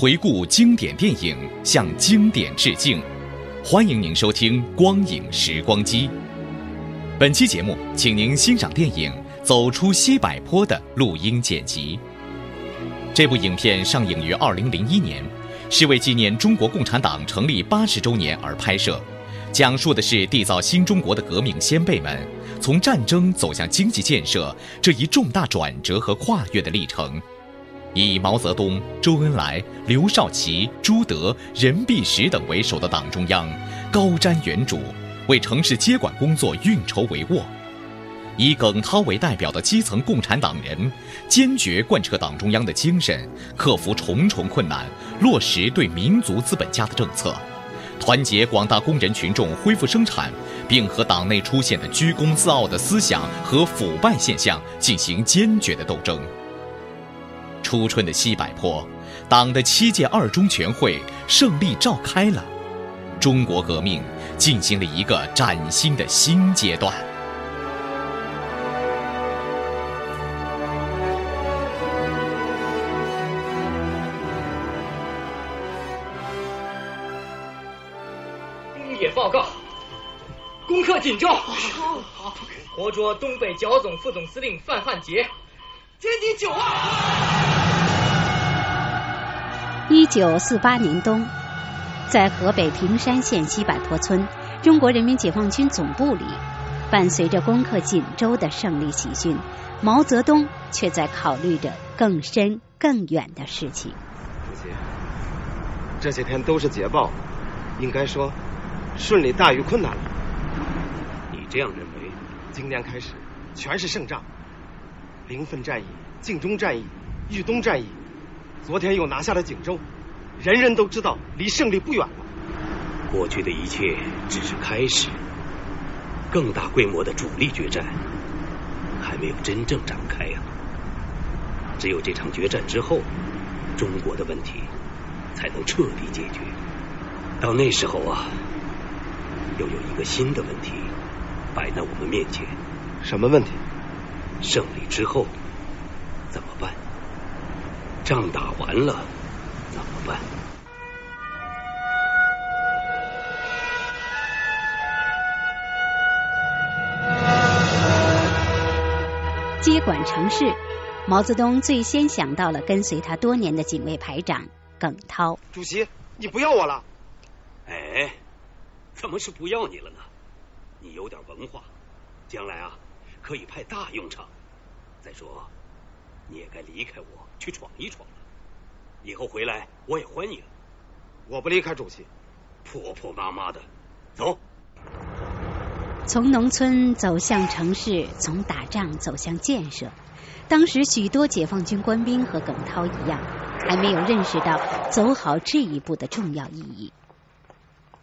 回顾经典电影，向经典致敬。欢迎您收听《光影时光机》。本期节目，请您欣赏电影《走出西柏坡》的录音剪辑。这部影片上映于二零零一年，是为纪念中国共产党成立八十周年而拍摄，讲述的是缔造新中国的革命先辈们从战争走向经济建设这一重大转折和跨越的历程。以毛泽东、周恩来、刘少奇、朱德、任弼时等为首的党中央高瞻远瞩，为城市接管工作运筹帷幄；以耿涛为代表的基层共产党人坚决贯彻党中央的精神，克服重重困难，落实对民族资本家的政策，团结广大工人群众恢复生产，并和党内出现的居功自傲的思想和腐败现象进行坚决的斗争。初春的西柏坡，党的七届二中全会胜利召开了，中国革命进行了一个崭新的新阶段。公野报告，攻克锦州，好活捉东北剿总副总司令范汉杰，歼敌九万。一九四八年冬，在河北平山县西柏坡村中国人民解放军总部里，伴随着攻克锦州的胜利喜讯，毛泽东却在考虑着更深更远的事情。主席，这些天都是捷报，应该说顺利大于困难了。你这样认为？今年开始全是胜仗，临汾战役、晋中战役、豫东战役。昨天又拿下了锦州，人人都知道离胜利不远了。过去的一切只是开始，更大规模的主力决战还没有真正展开呀。只有这场决战之后，中国的问题才能彻底解决。到那时候啊，又有一个新的问题摆在我们面前。什么问题？胜利之后怎么办？仗打完了怎么办？接管城市，毛泽东最先想到了跟随他多年的警卫排长耿涛。主席，你不要我了？哎，怎么是不要你了呢？你有点文化，将来啊可以派大用场。再说。你也该离开我，去闯一闯了。以后回来我也欢迎。我不离开主席，婆婆妈妈的，走。从农村走向城市，从打仗走向建设。当时许多解放军官兵和耿涛一样，还没有认识到走好这一步的重要意义。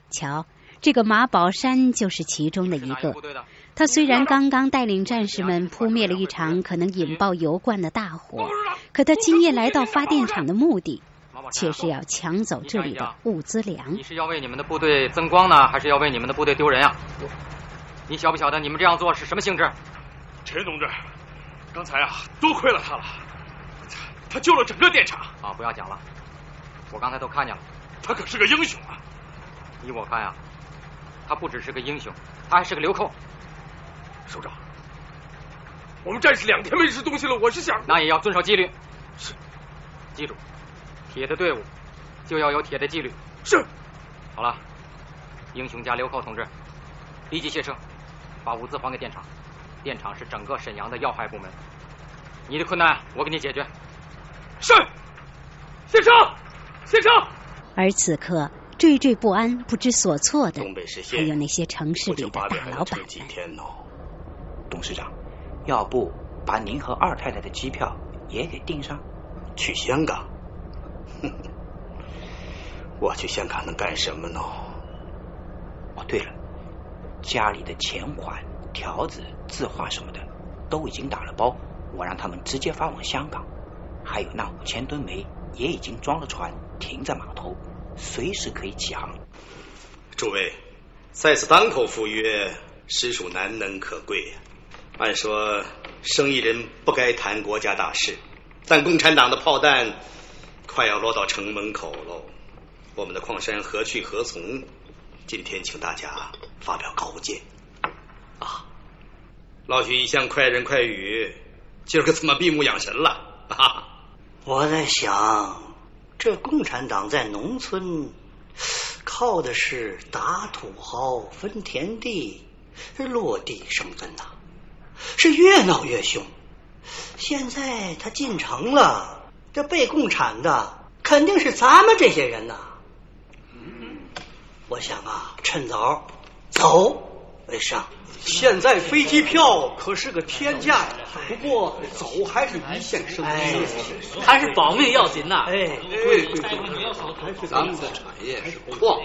瞧，这个马宝山就是其中的一个。他虽然刚刚带领战士们扑灭了一场可能引爆油罐的大火，可他今夜来到发电厂的目的，却是要抢走这里的物资粮。你是要为你们的部队增光呢，还是要为你们的部队丢人呀？你晓不晓得你们这样做是什么性质？陈同志，刚才啊，多亏了他了，他他救了整个电厂。啊，不要讲了，我刚才都看见了，他可是个英雄啊！依我看呀，他不只是个英雄，他还是个流寇。首长，我们战士两天没吃东西了，我是想……那也要遵守纪律。是，记住，铁的队伍就要有铁的纪律。是。好了，英雄家刘寇同志，立即卸车，把物资还给电厂。电厂是整个沈阳的要害部门，你的困难我给你解决。是。卸车，卸车。而此刻惴惴不安、不知所措的，还有那些城市里的大老板们。董事长，要不把您和二太太的机票也给订上？去香港？我去香港能干什么呢？哦，对了，家里的钱款、条子、字画什么的都已经打了包，我让他们直接发往香港。还有那五千吨煤也已经装了船，停在码头，随时可以起航。诸位，在此当口赴约，实属难能可贵。按说，生意人不该谈国家大事，但共产党的炮弹快要落到城门口喽。我们的矿山何去何从？今天请大家发表高见。啊，老许一向快人快语，今儿个怎么闭目养神了？啊！我在想，这共产党在农村靠的是打土豪、分田地、落地生根呐。是越闹越凶，现在他进城了，这被共产的肯定是咱们这些人呐。我想啊，趁早走为上。现在飞机票可是个天价呀，不过走还是一线生机，还是保命要紧呐。哎，对对对，咱们的产业是矿，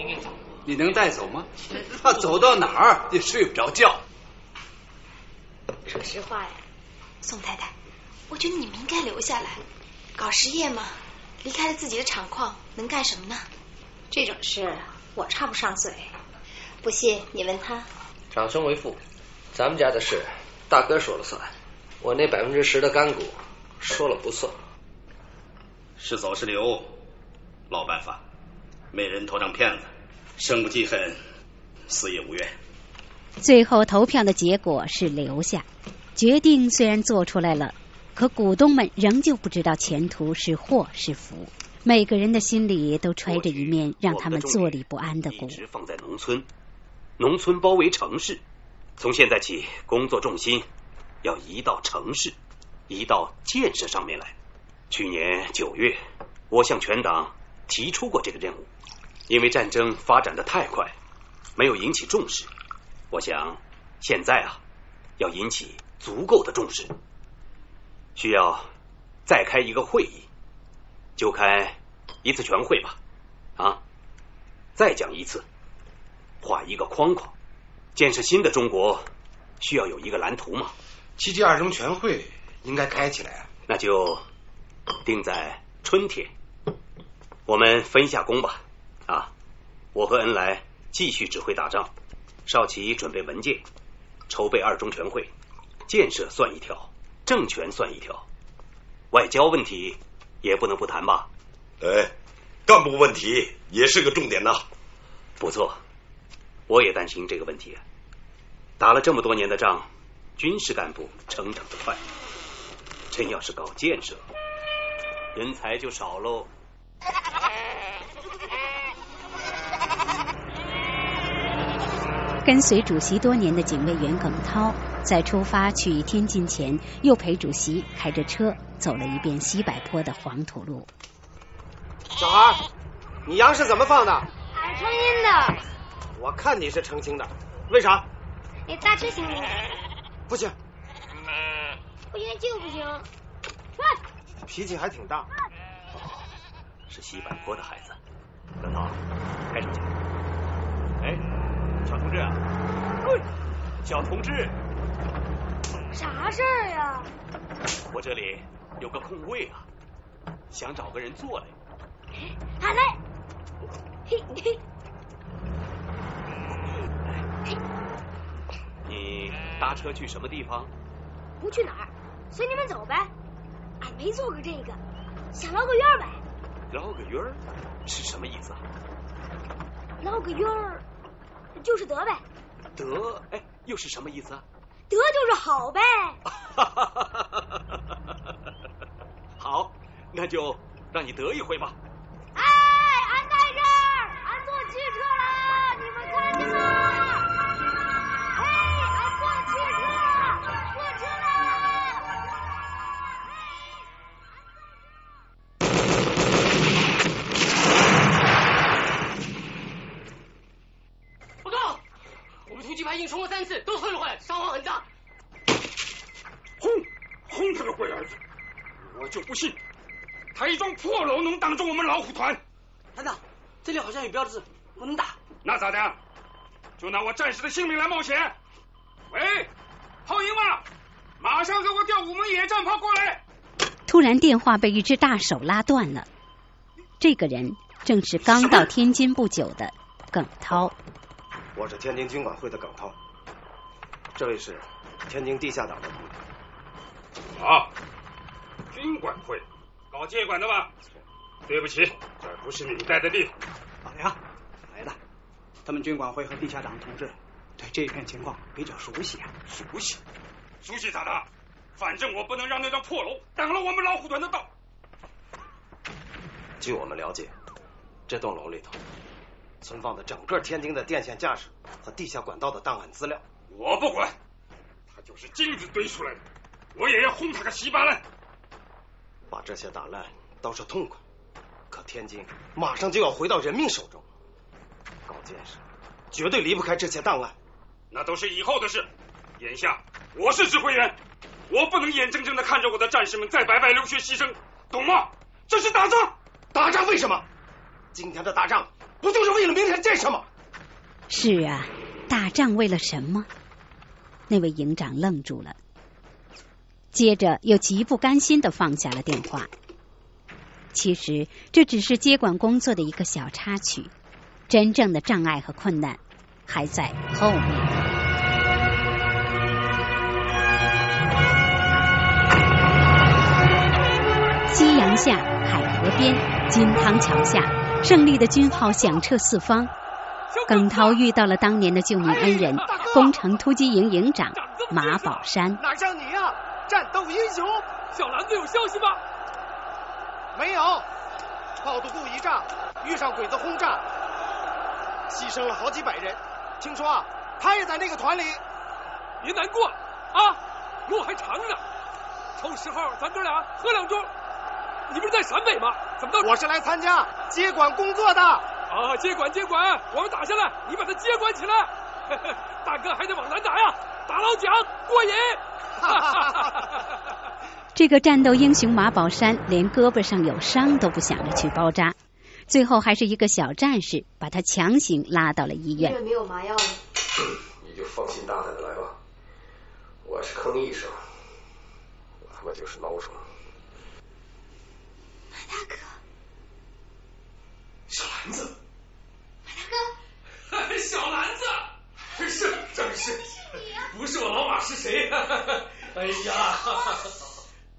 你能带走吗？他走到哪儿也睡不着觉。说实话呀，宋太太，我觉得你们应该留下来搞实业嘛。离开了自己的厂矿，能干什么呢？这种事我插不上嘴。不信你问他。长兄为父，咱们家的事大哥说了算，我那百分之十的干股说了不算。是走是留，老办法，没人头上骗子，生不记恨，死也无怨。最后投票的结果是留下，决定虽然做出来了，可股东们仍旧不知道前途是祸是福，每个人的心里都揣着一面让他们坐立不安的鼓。一直放在农村，农村包围城市，从现在起，工作重心要移到城市，移到建设上面来。去年九月，我向全党提出过这个任务，因为战争发展的太快，没有引起重视。我想，现在啊，要引起足够的重视，需要再开一个会议，就开一次全会吧，啊，再讲一次，画一个框框，建设新的中国需要有一个蓝图嘛。七届二中全会应该开起来，那就定在春天，我们分一下工吧，啊，我和恩来继续指挥打仗。少奇准备文件，筹备二中全会，建设算一条，政权算一条，外交问题也不能不谈吧？哎，干部问题也是个重点呐。不错，我也担心这个问题。打了这么多年的仗，军事干部成长的快，真要是搞建设，人才就少喽。跟随主席多年的警卫员耿涛，在出发去天津前，又陪主席开着车走了一遍西柏坡的黄土路。小孩，你羊是怎么放的？俺成阴的。我看你是成亲的，为啥？你大车行不行？不行。不行就不行。脾气还挺大。哦是西柏坡的孩子。耿涛，开上去。哎。小同志啊，小同志，啥事儿呀？我这里有个空位啊，想找个人坐来。好嘞。嘿嘿。你搭车去什么地方？不去哪儿，随你们走呗。俺没做过这个，想捞个鱼儿呗。捞个鱼儿是什么意思啊？捞个鱼儿。就是得呗，得哎，又是什么意思啊？得就是好呗。好，那就让你得一回吧。拿我战士的性命来冒险？喂，炮营吗？马上给我调五门野战炮过来！突然，电话被一只大手拉断了。这个人正是刚到天津不久的耿涛。我是天津军管会的耿涛，这位是天津地下党的同志。啊，军管会搞接管的吧？对不起，这不是你待的地方。老梁，他们军管会和地下党同志对这片情况比较熟悉啊。熟悉？熟悉咋的？反正我不能让那幢破楼挡了我们老虎团的道。据我们了解，这栋楼里头存放的整个天津的电线架势和地下管道的档案资料。我不管，他就是金子堆出来的，我也要轰他个稀巴烂。把这些打烂倒是痛快，可天津马上就要回到人民手中，搞建设绝对离不开这些档案。那都是以后的事，眼下我是指挥员，我不能眼睁睁的看着我的战士们在白白流血牺牲，懂吗？这是打仗。打仗为什么？今天的打仗不就是为了明天建设吗？是啊，打仗为了什么？那位营长愣住了，接着又极不甘心的放下了电话。其实这只是接管工作的一个小插曲，真正的障碍和困难还在后面。夕阳下，海河边，金汤桥下，胜利的军号响彻四方。耿涛遇到了当年的救命恩人，工程突击营营长马宝山。哪像你呀，战斗英雄！小兰子有消息吗？没有，炮肚沟一炸，遇上鬼子轰炸，牺牲了好几百人。听说啊，他也在那个团里。别难过啊，路还长呢。抽时候咱哥俩喝两盅。你不是在陕北吗？怎么到？我是来参加接管工作的。啊，接管接管，我们打下来，你把它接管起来。大哥还得往南打呀，打老蒋过瘾。这个战斗英雄马宝山连胳膊上有伤都不想着去包扎，最后还是一个小战士把他强行拉到了医院。医院没有麻药了。你就放心大胆的来吧，我是坑医生，我他妈就是孬种。马大哥，小兰子，马大哥，小兰子，是正是，不是我老马是谁？哎呀，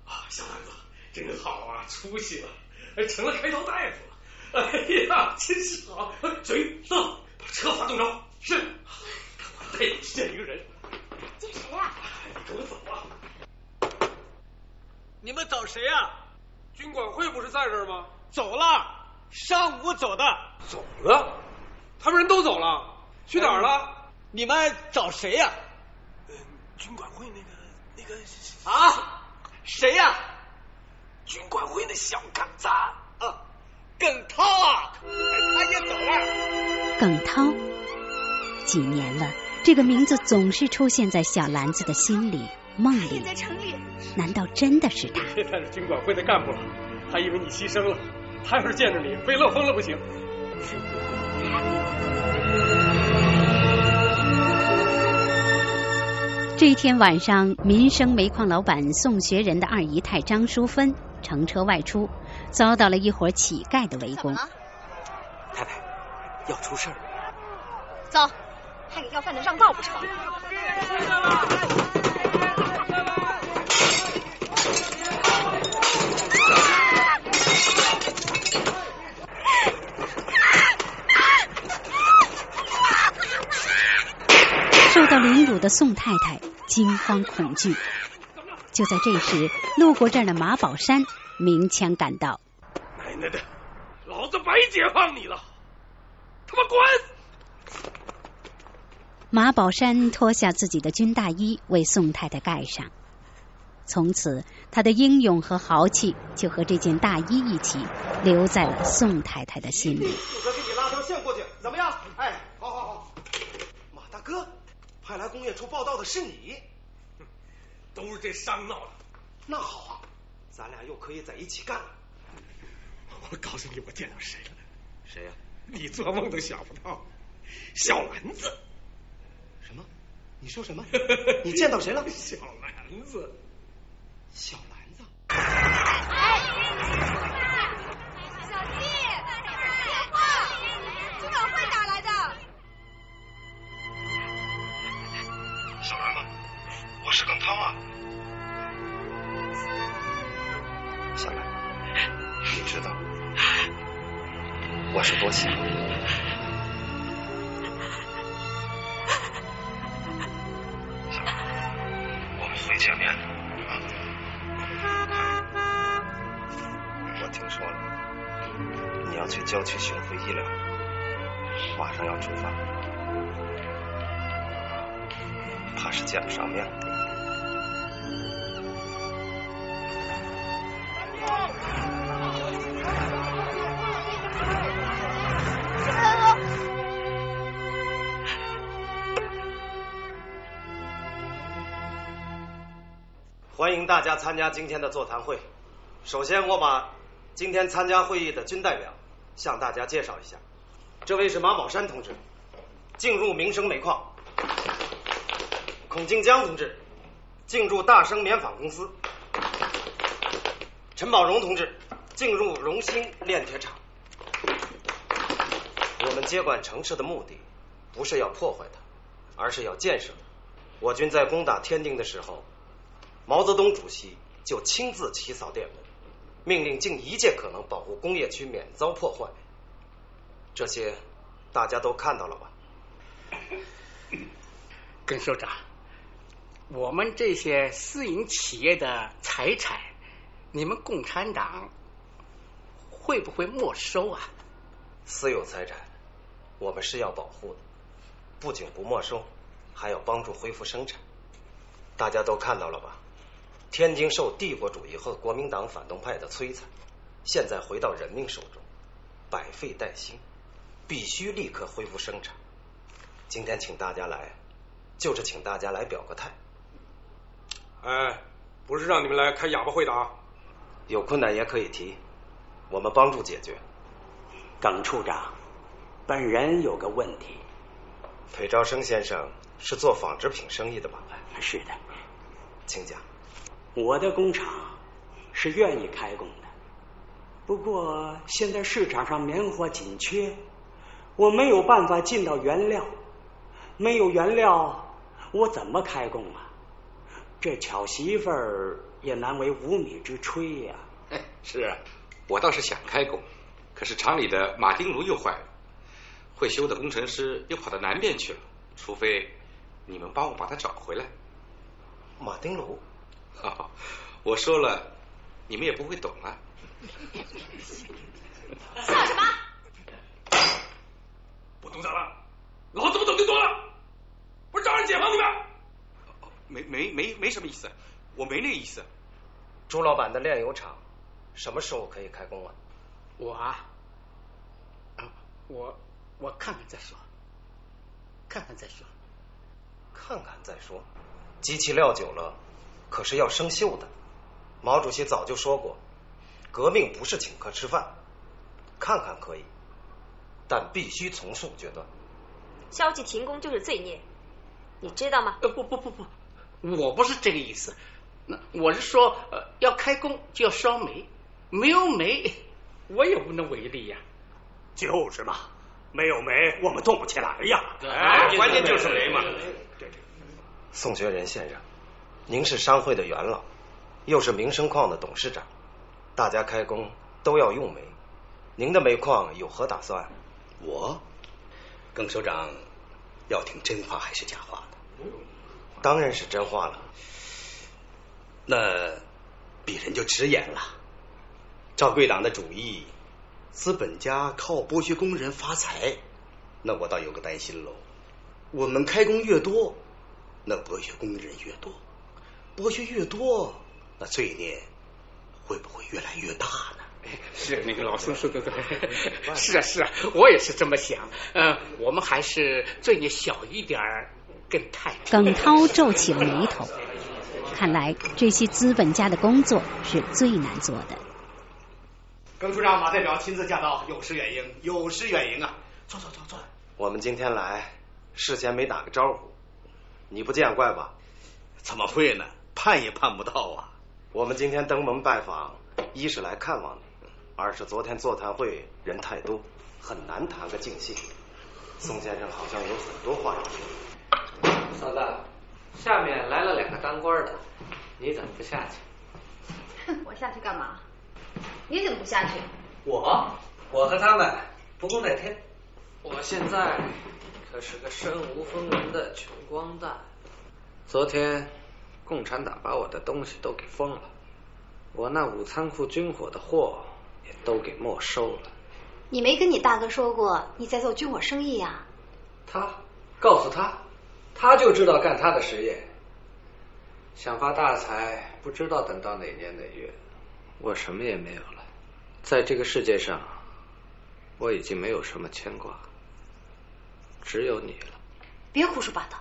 啊，小兰子真好啊，出息了，成了开刀大夫了。哎呀，真是好，嘴走，把车发动着。是，我带你去见一个人。见谁呀？你跟我走啊。你们找谁呀？军管会不是在这儿吗？走了，上午走的。走了？他们人都走了，去哪儿了？你们找谁呀？嗯，军管会那个那个啊？谁呀？军管会那小杆子。啊，耿涛啊，他也走了。耿涛，几年了，这个名字总是出现在小兰子的心里。梦里，在城里，难道真的是他？现在是军管会的干部了，还以为你牺牲了，他要是见着你，非乐疯了不行。这一天晚上，民生煤矿老板宋学仁的二姨太张淑芬乘车外出，遭到了一伙乞丐的围攻。太太，要出事儿！走，还给要饭的让道不成？受到凌辱的宋太太惊慌恐惧。就在这时，路过这儿的马宝山鸣枪赶到。奶奶的，老子白解放你了！他妈滚！马宝山脱下自己的军大衣，为宋太太盖上。从此，他的英勇和豪气就和这件大衣一起留在了宋太太的心里。负责给你拉条线过去，怎么样？哎，好好好。马大哥，派来工业处报道的是你，都是这伤闹的。那好啊，咱俩又可以在一起干了。我告诉你，我见到谁了？谁呀、你做梦都想不到，小兰子。什么？你说什么？你见到谁了？小兰子。小兰子。哎，小弟，电话，军委会打来的。小兰子，我是耿涛啊。小兰，你知道我是多想你。小兰，我们会见面的。我听说了，你要去郊区巡回医疗，马上要出发，怕是见不上面了。欢迎大家参加今天的座谈会。首先，我把今天参加会议的军代表向大家介绍一下。这位是马宝山同志，进入民生煤矿；孔敬江同志进入大生棉纺公司；陈宝荣同志进入荣兴炼铁厂。我们接管城市的目的，不是要破坏它，而是要建设它。我军在攻打天津的时候，毛泽东主席就亲自起草电文，命令尽一切可能保护工业区免遭破坏。这些大家都看到了吧？耿首长，我们这些私营企业的财产，你们共产党会不会没收啊？私有财产，我们是要保护的，不仅不没收，还要帮助恢复生产。大家都看到了吧？天津受帝国主义和国民党反动派的摧残，现在回到人民手中，百废待兴，必须立刻恢复生产。今天请大家来，就是请大家来表个态。哎，不是让你们来开哑巴会的啊！有困难也可以提，我们帮助解决。耿处长，本人有个问题。裴兆生先生是做纺织品生意的吧？是的，请讲。我的工厂是愿意开工的，不过现在市场上棉花紧缺，我没有办法进到原料，没有原料，我怎么开工啊？这巧媳妇儿也难为无米之炊呀、哎，是啊，我倒是想开工，可是厂里的马丁炉又坏了，会修的工程师又跑到南边去了，除非你们帮我把它找回来。马丁炉，哈，我说了，你们也不会懂啊。笑什么？不懂咋了？老子不懂就多了，不是照样解放你们？没没没没什么意思，我没那意思。朱老板的炼油厂什么时候可以开工啊？我啊，啊我我看看再说，看看再说。看看再说。机器撂久了，可是要生锈的。毛主席早就说过，革命不是请客吃饭，看看可以，但必须从速决断。消极停工就是罪孽，你知道吗？呃，不不不不，我不是这个意思。那我是说，呃，要开工就要烧煤，没有煤，我也无能为力呀。就是嘛，没有煤我们动不起来呀。哎，关键就是煤嘛。对对宋学仁先生，您是商会的元老，又是民生矿的董事长，大家开工都要用煤，您的煤矿有何打算？我，耿首长要听真话还是假话呢？当然是真话了。那鄙人就直言了，赵贵党的主意，资本家靠剥削工人发财，那我倒有个担心喽。我们开工越多，那剥削工人越多，剥削越多，那罪孽会不会越来越大呢？是那个老孙说的对，是啊是啊，我也是这么想。呃，我们还是罪孽小一点儿更太平。耿涛皱起了眉头，看来这些资本家的工作是最难做的。耿处长，马代表亲自驾到，有失远迎，有失远迎啊！坐坐坐坐。我们今天来，事先没打个招呼，你不见怪吧？怎么会呢？盼也盼不到啊！我们今天登门拜访，一是来看望你，二是昨天座谈会人太多，很难谈个尽兴。宋先生好像有很多话要说。嫂子，下面来了两个当官的，你怎么不下去？哼，我下去干嘛？你怎么不下去？我，我和他们不共戴天。我现在可是个身无分文的穷光蛋。昨天共产党把我的东西都给封了，我那五仓库军火的货也都给没收了。你没跟你大哥说过你在做军火生意呀？他告诉他，他就知道干他的实业。想发大财，不知道等到哪年哪月。我什么也没有了，在这个世界上，我已经没有什么牵挂，只有你了。别胡说八道！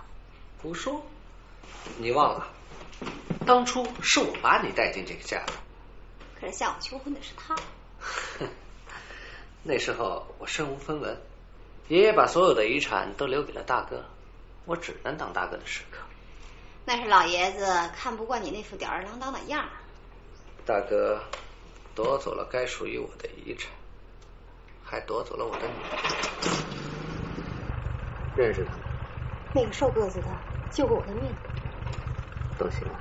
胡说？你忘了，当初是我把你带进这个家的。可是向我求婚的是他。那时候我身无分文，爷爷把所有的遗产都留给了大哥，我只能当大哥的食客。那是老爷子看不惯你那副吊儿郎当的样儿。大哥夺走了该属于我的遗产，还夺走了我的女儿。认识他？那个瘦个子的救过我的命。都行了。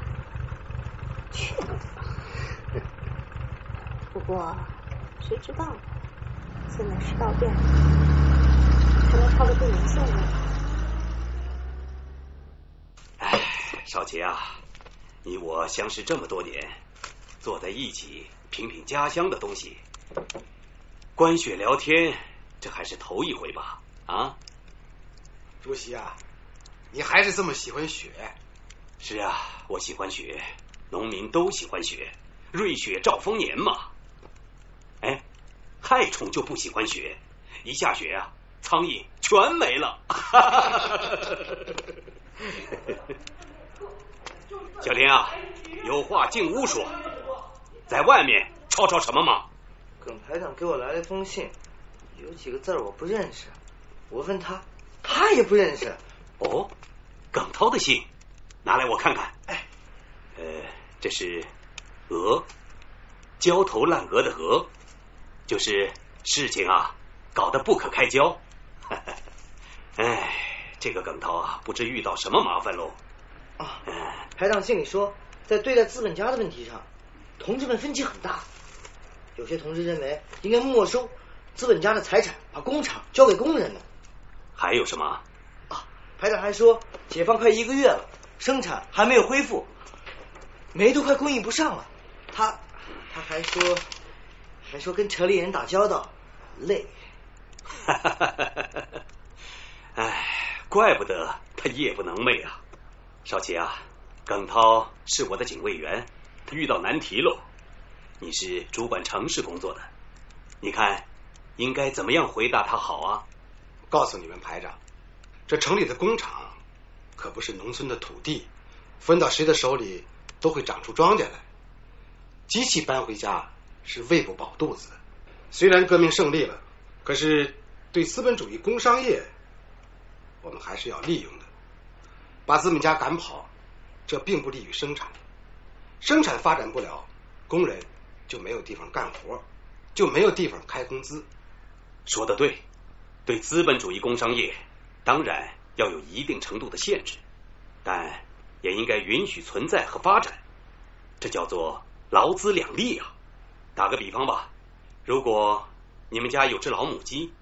去你的吧！不过谁知道呢？现在世道变了，还能抄得住名姓吗？哎，少杰啊，你我相识这么多年。坐在一起品品家乡的东西，观雪聊天，这还是头一回吧？啊，主席啊，你还是这么喜欢雪？是啊，我喜欢雪，农民都喜欢雪，瑞雪兆丰年嘛。哎，害虫就不喜欢雪，一下雪啊，苍蝇全没了。小林啊，有话进屋说。在外面吵吵什么嘛？耿排长给我来了一封信，有几个字我不认识，我问他，他也不认识。哦，耿涛的信，拿来我看看。哎，呃，这是“鹅”，焦头烂额的“鹅”，就是事情啊，搞得不可开交。哎，这个耿涛啊，不知遇到什么麻烦喽。啊，排长信里说，在对待资本家的问题上。同志们分歧很大，有些同志认为应该没收资本家的财产，把工厂交给工人呢。还有什么？啊，排长还说，解放快一个月了，生产还没有恢复，煤都快供应不上了。他他还说，还说跟城里人打交道累。哈哈哈哈哈！哎，怪不得他夜不能寐啊！少奇啊，耿涛是我的警卫员。他遇到难题喽！你是主管城市工作的，你看应该怎么样回答他好啊？告诉你们排长，这城里的工厂可不是农村的土地，分到谁的手里都会长出庄稼来。机器搬回家是喂不饱肚子的。虽然革命胜利了，可是对资本主义工商业，我们还是要利用的。把资本家赶跑，这并不利于生产。生产发展不了，工人就没有地方干活，就没有地方开工资。说的对，对资本主义工商业，当然要有一定程度的限制，但也应该允许存在和发展。这叫做劳资两利啊！打个比方吧，如果你们家有只老母鸡，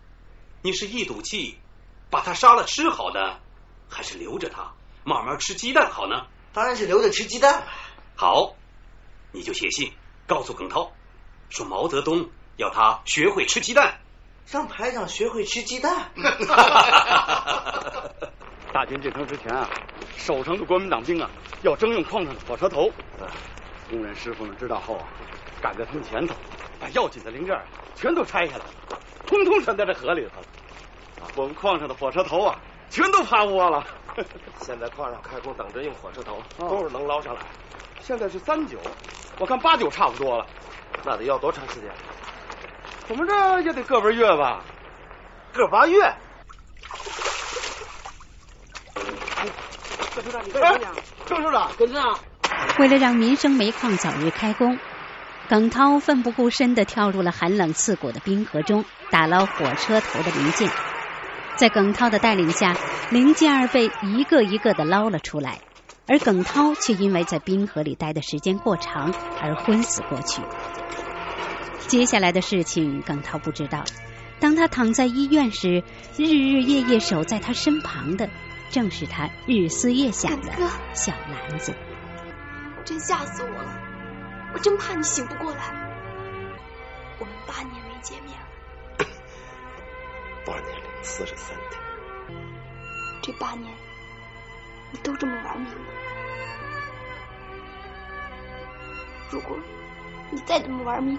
你是一赌气把它杀了吃好呢，还是留着它慢慢吃鸡蛋好呢？当然是留着吃鸡蛋了。好，你就写信告诉耿涛，说毛泽东要他学会吃鸡蛋。让排长学会吃鸡蛋。大军进城之前啊，守城的国民党兵啊，要征用矿上的火车头。工人师傅们知道后啊，赶在他们前头，把要紧的零件全都拆下来，通通沉在这河里头了。我们矿上的火车头啊，全都趴窝了。现在矿上开工，等着用火车头，都是能捞上来。现在是三九，我看八九差不多了。那得要多长时间？怎么着也得个把月吧？个把月？郑处长，你干什么？郑处长，跟上。为了让民生煤矿早日开工，耿涛奋不顾身地跳入了寒冷刺骨的冰河中，打捞火车头的零件。在耿涛的带领下，零件儿被一个一个的捞了出来，而耿涛却因为在冰河里待的时间过长而昏死过去。接下来的事情，耿涛不知道。当他躺在医院时，日日夜夜守在他身旁的，正是他日思夜想的小兰子。真吓死我了！我真怕你醒不过来。我们八年没见面了。八年零四十三天。这八年，你都这么玩命吗？如果你再这么玩命，